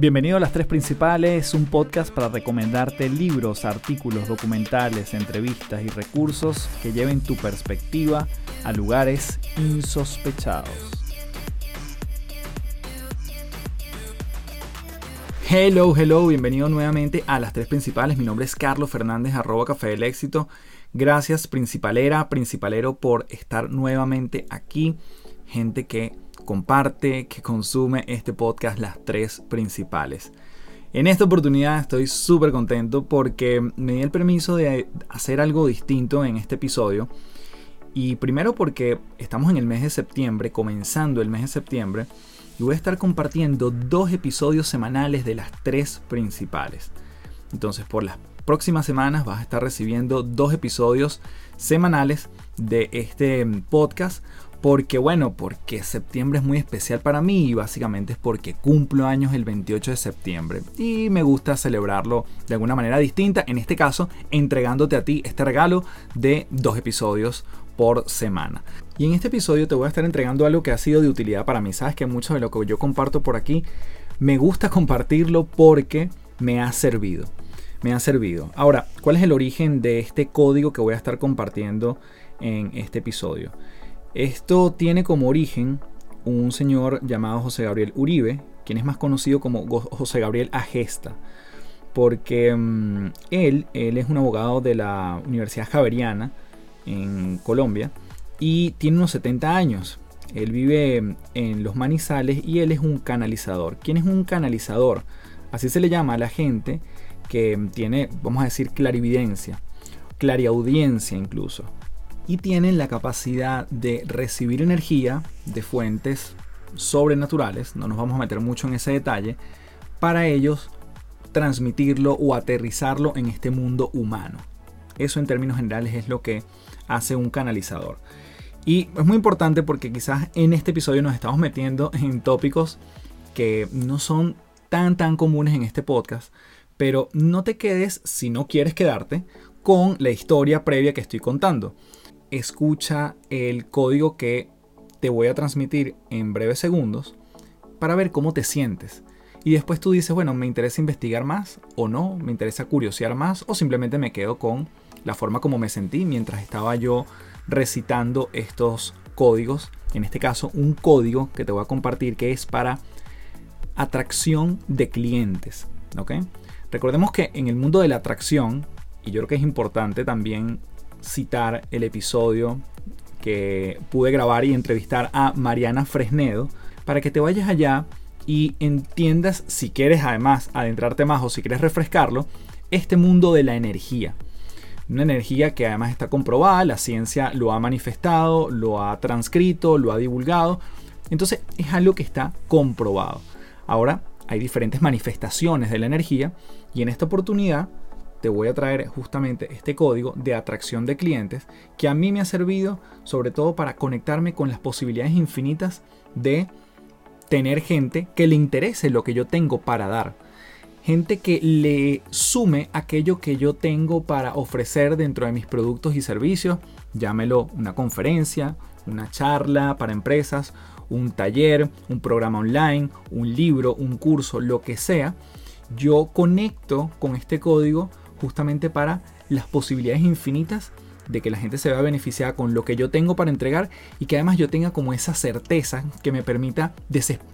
Bienvenido a Las Tres Principales, un podcast para recomendarte libros, artículos, documentales, entrevistas y recursos que lleven tu perspectiva a lugares insospechados. Hello, hello, bienvenido nuevamente a Las Tres Principales. Mi nombre es Carlos Fernández, arroba Café del Éxito. Gracias, principalera, principalero, por estar nuevamente aquí. Gente que comparte, que consume este podcast, las tres principales. En esta oportunidad estoy súper contento porque me di el permiso de hacer algo distinto en este episodio. Y primero porque estamos en el mes de septiembre, comenzando el mes de septiembre, y voy a estar compartiendo dos episodios semanales de las tres principales. Entonces por las próximas semanas vas a estar recibiendo dos episodios semanales de este podcast porque bueno, porque septiembre es muy especial para mí y básicamente es porque cumplo años el 28 de septiembre y me gusta celebrarlo de alguna manera distinta, en este caso entregándote a ti este regalo de dos episodios por semana. Y en este episodio te voy a estar entregando algo que ha sido de utilidad para mí. Sabes que mucho de lo que yo comparto por aquí me gusta compartirlo porque me ha servido. Me ha servido. Ahora, ¿cuál es el origen de este código que voy a estar compartiendo en este episodio? Esto tiene como origen un señor llamado José Gabriel Uribe, quien es más conocido como José Gabriel Agesta, porque mm, él, él es un abogado de la Universidad Javeriana en Colombia y tiene unos 70 años. Él vive en los manizales y él es un canalizador. ¿Quién es un canalizador? Así se le llama a la gente que tiene, vamos a decir, clarividencia, clariaudiencia incluso y tienen la capacidad de recibir energía de fuentes sobrenaturales, no nos vamos a meter mucho en ese detalle, para ellos transmitirlo o aterrizarlo en este mundo humano. Eso en términos generales es lo que hace un canalizador. Y es muy importante porque quizás en este episodio nos estamos metiendo en tópicos que no son tan tan comunes en este podcast, pero no te quedes si no quieres quedarte con la historia previa que estoy contando escucha el código que te voy a transmitir en breves segundos para ver cómo te sientes. Y después tú dices, bueno, me interesa investigar más o no, me interesa curiosear más o simplemente me quedo con la forma como me sentí mientras estaba yo recitando estos códigos. En este caso, un código que te voy a compartir que es para atracción de clientes. ¿ok? Recordemos que en el mundo de la atracción, y yo creo que es importante también citar el episodio que pude grabar y entrevistar a Mariana Fresnedo para que te vayas allá y entiendas, si quieres además adentrarte más o si quieres refrescarlo, este mundo de la energía. Una energía que además está comprobada, la ciencia lo ha manifestado, lo ha transcrito, lo ha divulgado. Entonces es algo que está comprobado. Ahora hay diferentes manifestaciones de la energía y en esta oportunidad te voy a traer justamente este código de atracción de clientes que a mí me ha servido sobre todo para conectarme con las posibilidades infinitas de tener gente que le interese lo que yo tengo para dar. Gente que le sume aquello que yo tengo para ofrecer dentro de mis productos y servicios, llámelo una conferencia, una charla para empresas, un taller, un programa online, un libro, un curso, lo que sea. Yo conecto con este código justamente para las posibilidades infinitas de que la gente se vea beneficiada con lo que yo tengo para entregar y que además yo tenga como esa certeza que me permita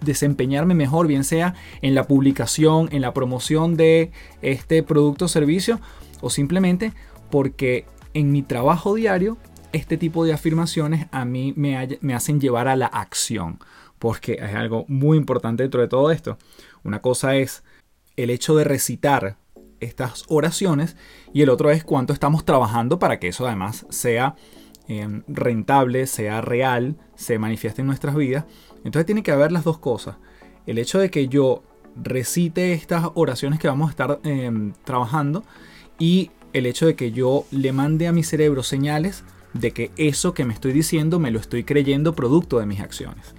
desempeñarme mejor, bien sea en la publicación, en la promoción de este producto o servicio o simplemente porque en mi trabajo diario este tipo de afirmaciones a mí me, me hacen llevar a la acción porque es algo muy importante dentro de todo esto. Una cosa es el hecho de recitar estas oraciones y el otro es cuánto estamos trabajando para que eso además sea em, rentable, sea real, se manifieste en nuestras vidas. Entonces tiene que haber las dos cosas. El hecho de que yo recite estas oraciones que vamos a estar em, trabajando y el hecho de que yo le mande a mi cerebro señales de que eso que me estoy diciendo me lo estoy creyendo producto de mis acciones.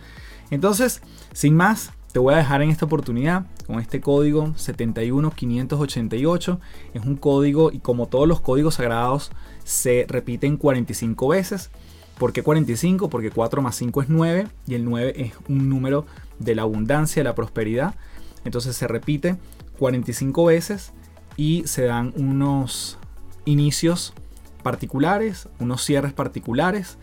Entonces, sin más, te voy a dejar en esta oportunidad con este código 71588. Es un código y como todos los códigos sagrados se repiten 45 veces. ¿Por qué 45? Porque 4 más 5 es 9 y el 9 es un número de la abundancia, de la prosperidad. Entonces se repite 45 veces y se dan unos inicios particulares, unos cierres particulares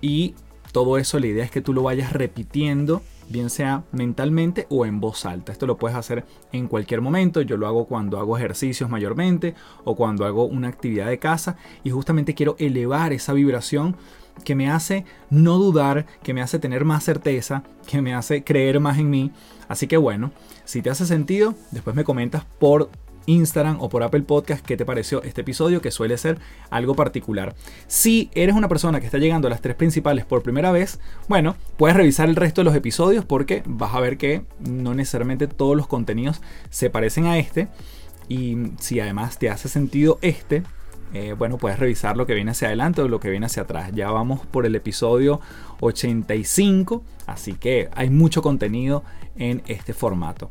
y todo eso la idea es que tú lo vayas repitiendo bien sea mentalmente o en voz alta. Esto lo puedes hacer en cualquier momento. Yo lo hago cuando hago ejercicios mayormente o cuando hago una actividad de casa y justamente quiero elevar esa vibración que me hace no dudar, que me hace tener más certeza, que me hace creer más en mí. Así que bueno, si te hace sentido, después me comentas por Instagram o por Apple Podcast qué te pareció este episodio, que suele ser algo particular. Si eres una persona que está llegando a las tres principales por primera vez, bueno, puedes revisar el resto de los episodios porque vas a ver que no necesariamente todos los contenidos se parecen a este. Y si además te hace sentido este, eh, bueno, puedes revisar lo que viene hacia adelante o lo que viene hacia atrás. Ya vamos por el episodio 85, así que hay mucho contenido en este formato.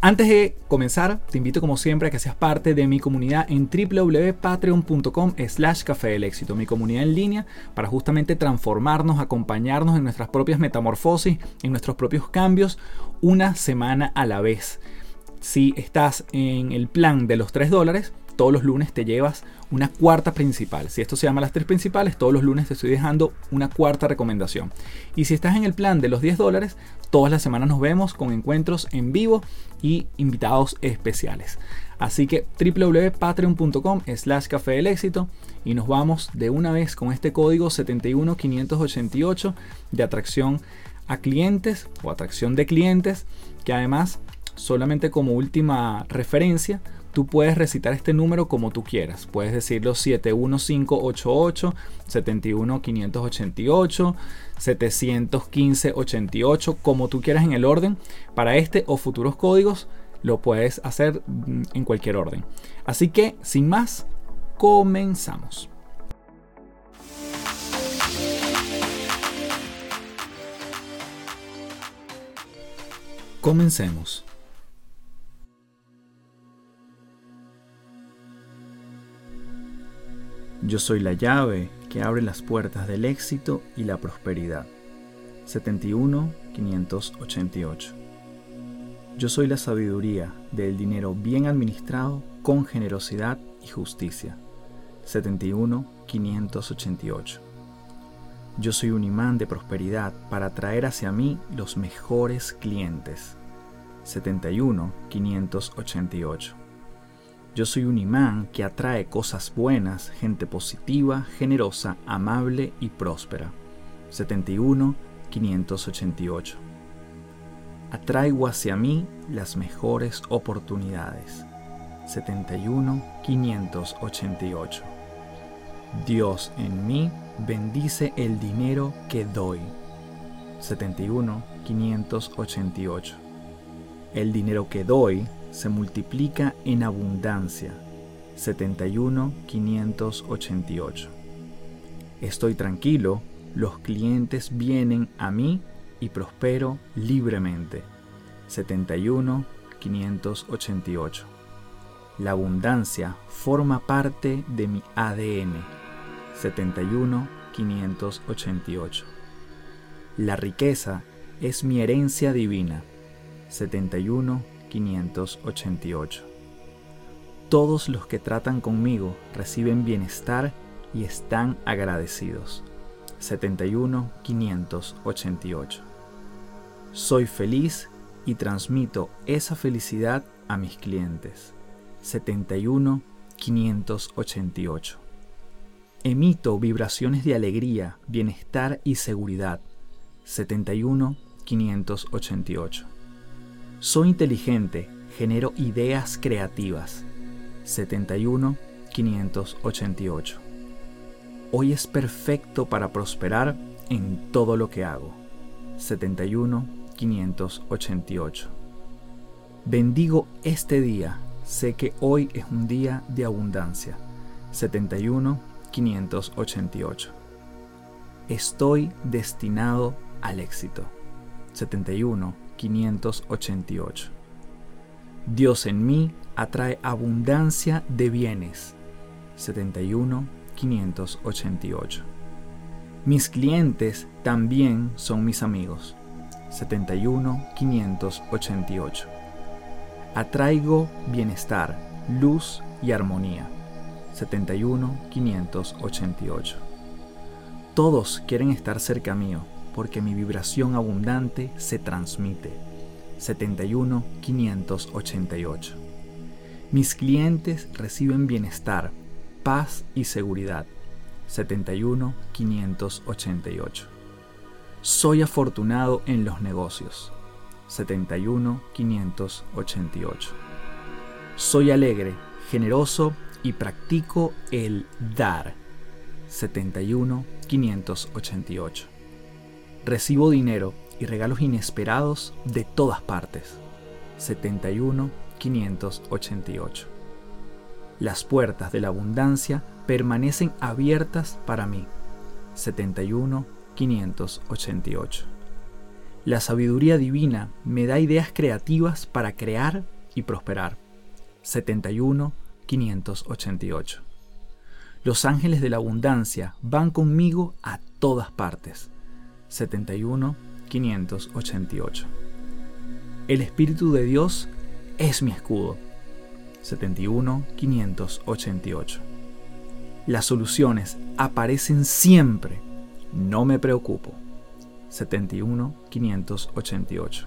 Antes de comenzar, te invito como siempre a que seas parte de mi comunidad en www.patreon.com slash café del éxito, mi comunidad en línea para justamente transformarnos, acompañarnos en nuestras propias metamorfosis, en nuestros propios cambios, una semana a la vez. Si estás en el plan de los 3 dólares, todos los lunes te llevas una cuarta principal. Si esto se llama las tres principales, todos los lunes te estoy dejando una cuarta recomendación. Y si estás en el plan de los 10 dólares, todas las semanas nos vemos con encuentros en vivo y invitados especiales. Así que www.patreon.com slash café del éxito y nos vamos de una vez con este código 71588 de atracción a clientes o atracción de clientes que además solamente como última referencia tú puedes recitar este número como tú quieras. Puedes decirlo 71588, 71588, 71588, como tú quieras en el orden. Para este o futuros códigos lo puedes hacer mm, en cualquier orden. Así que, sin más, comenzamos. Comencemos. Yo soy la llave que abre las puertas del éxito y la prosperidad. 71 588. Yo soy la sabiduría del dinero bien administrado con generosidad y justicia. 71 588. Yo soy un imán de prosperidad para atraer hacia mí los mejores clientes. 71 588. Yo soy un imán que atrae cosas buenas, gente positiva, generosa, amable y próspera. 71 588. Atraigo hacia mí las mejores oportunidades. 71 588. Dios en mí bendice el dinero que doy. 71 588. El dinero que doy se multiplica en abundancia. 71 588. Estoy tranquilo, los clientes vienen a mí y prospero libremente. 71 588. La abundancia forma parte de mi ADN. 71 588. La riqueza es mi herencia divina. 71 588. Todos los que tratan conmigo reciben bienestar y están agradecidos. 71 588. Soy feliz y transmito esa felicidad a mis clientes. 71 588. Emito vibraciones de alegría, bienestar y seguridad. 71 588. Soy inteligente, genero ideas creativas. 71 588. Hoy es perfecto para prosperar en todo lo que hago. 71 588. Bendigo este día. Sé que hoy es un día de abundancia. 71 588. Estoy destinado al éxito. 71 588. Dios en mí atrae abundancia de bienes. 71 588. Mis clientes también son mis amigos. 71 588. Atraigo bienestar, luz y armonía. 71 588. Todos quieren estar cerca mío porque mi vibración abundante se transmite. 71 588. Mis clientes reciben bienestar, paz y seguridad. 71 588. Soy afortunado en los negocios. 71 588. Soy alegre, generoso y practico el dar. 71 588. Recibo dinero y regalos inesperados de todas partes. 71 588. Las puertas de la abundancia permanecen abiertas para mí. 71 588. La sabiduría divina me da ideas creativas para crear y prosperar. 71 588. Los ángeles de la abundancia van conmigo a todas partes. 71 588. El Espíritu de Dios es mi escudo. 71 588. Las soluciones aparecen siempre. No me preocupo. 71 588.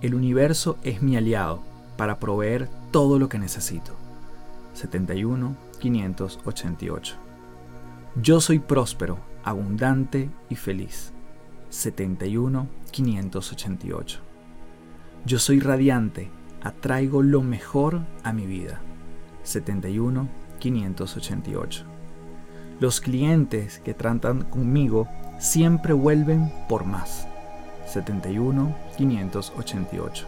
El universo es mi aliado para proveer todo lo que necesito. 71 588. Yo soy próspero, abundante y feliz. 71 588. Yo soy radiante, atraigo lo mejor a mi vida. 71 588. Los clientes que tratan conmigo siempre vuelven por más. 71 588.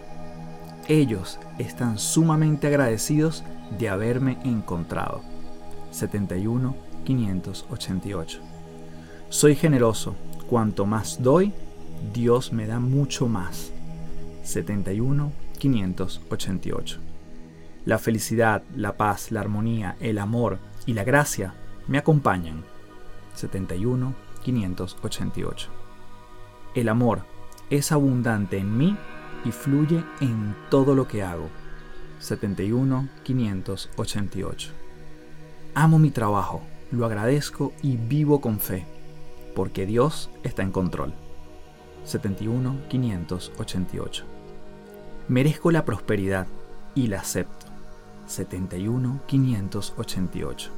Ellos están sumamente agradecidos de haberme encontrado. 71 588. Soy generoso. Cuanto más doy, Dios me da mucho más. 71 588. La felicidad, la paz, la armonía, el amor y la gracia me acompañan. 71 588. El amor es abundante en mí y fluye en todo lo que hago. 71 588. Amo mi trabajo, lo agradezco y vivo con fe, porque Dios está en control. 71 588. Merezco la prosperidad y la acepto. 71 588.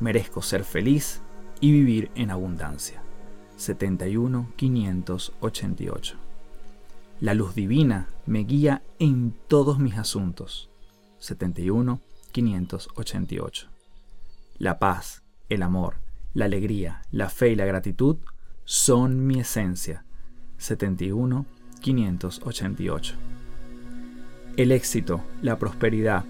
Merezco ser feliz y vivir en abundancia. 71 588. La luz divina me guía en todos mis asuntos. 71 588. La paz, el amor, la alegría, la fe y la gratitud son mi esencia. 71 588. El éxito, la prosperidad,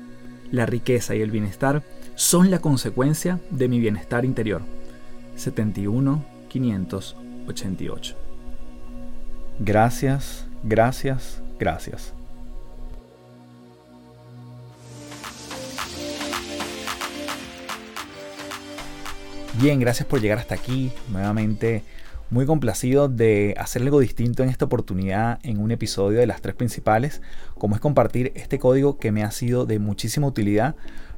la riqueza y el bienestar son la consecuencia de mi bienestar interior. 71 588. Gracias, gracias, gracias. Bien, gracias por llegar hasta aquí. Nuevamente muy complacido de hacer algo distinto en esta oportunidad en un episodio de las tres principales, como es compartir este código que me ha sido de muchísima utilidad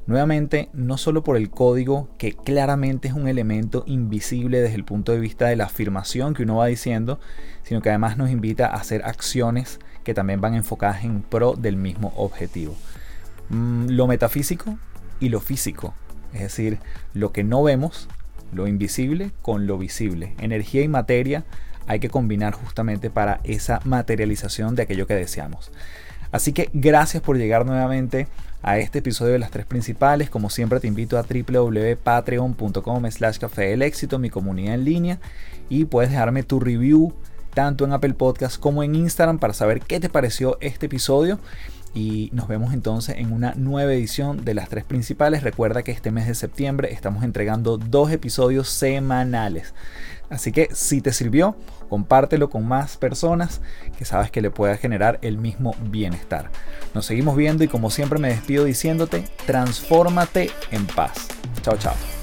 Nuevamente, no solo por el código, que claramente es un elemento invisible desde el punto de vista de la afirmación que uno va diciendo, sino que además nos invita a hacer acciones que también van enfocadas en pro del mismo objetivo. Mm, lo metafísico y lo físico, es decir, lo que no vemos, lo invisible con lo visible. Energía y materia hay que combinar justamente para esa materialización de aquello que deseamos. Así que gracias por llegar nuevamente a este episodio de las tres principales. Como siempre te invito a www.patreon.com slash café del éxito, mi comunidad en línea, y puedes dejarme tu review tanto en Apple Podcast como en Instagram para saber qué te pareció este episodio. Y nos vemos entonces en una nueva edición de las tres principales. Recuerda que este mes de septiembre estamos entregando dos episodios semanales. Así que si te sirvió, compártelo con más personas que sabes que le pueda generar el mismo bienestar. Nos seguimos viendo y como siempre me despido diciéndote, transfórmate en paz. Chao, chao.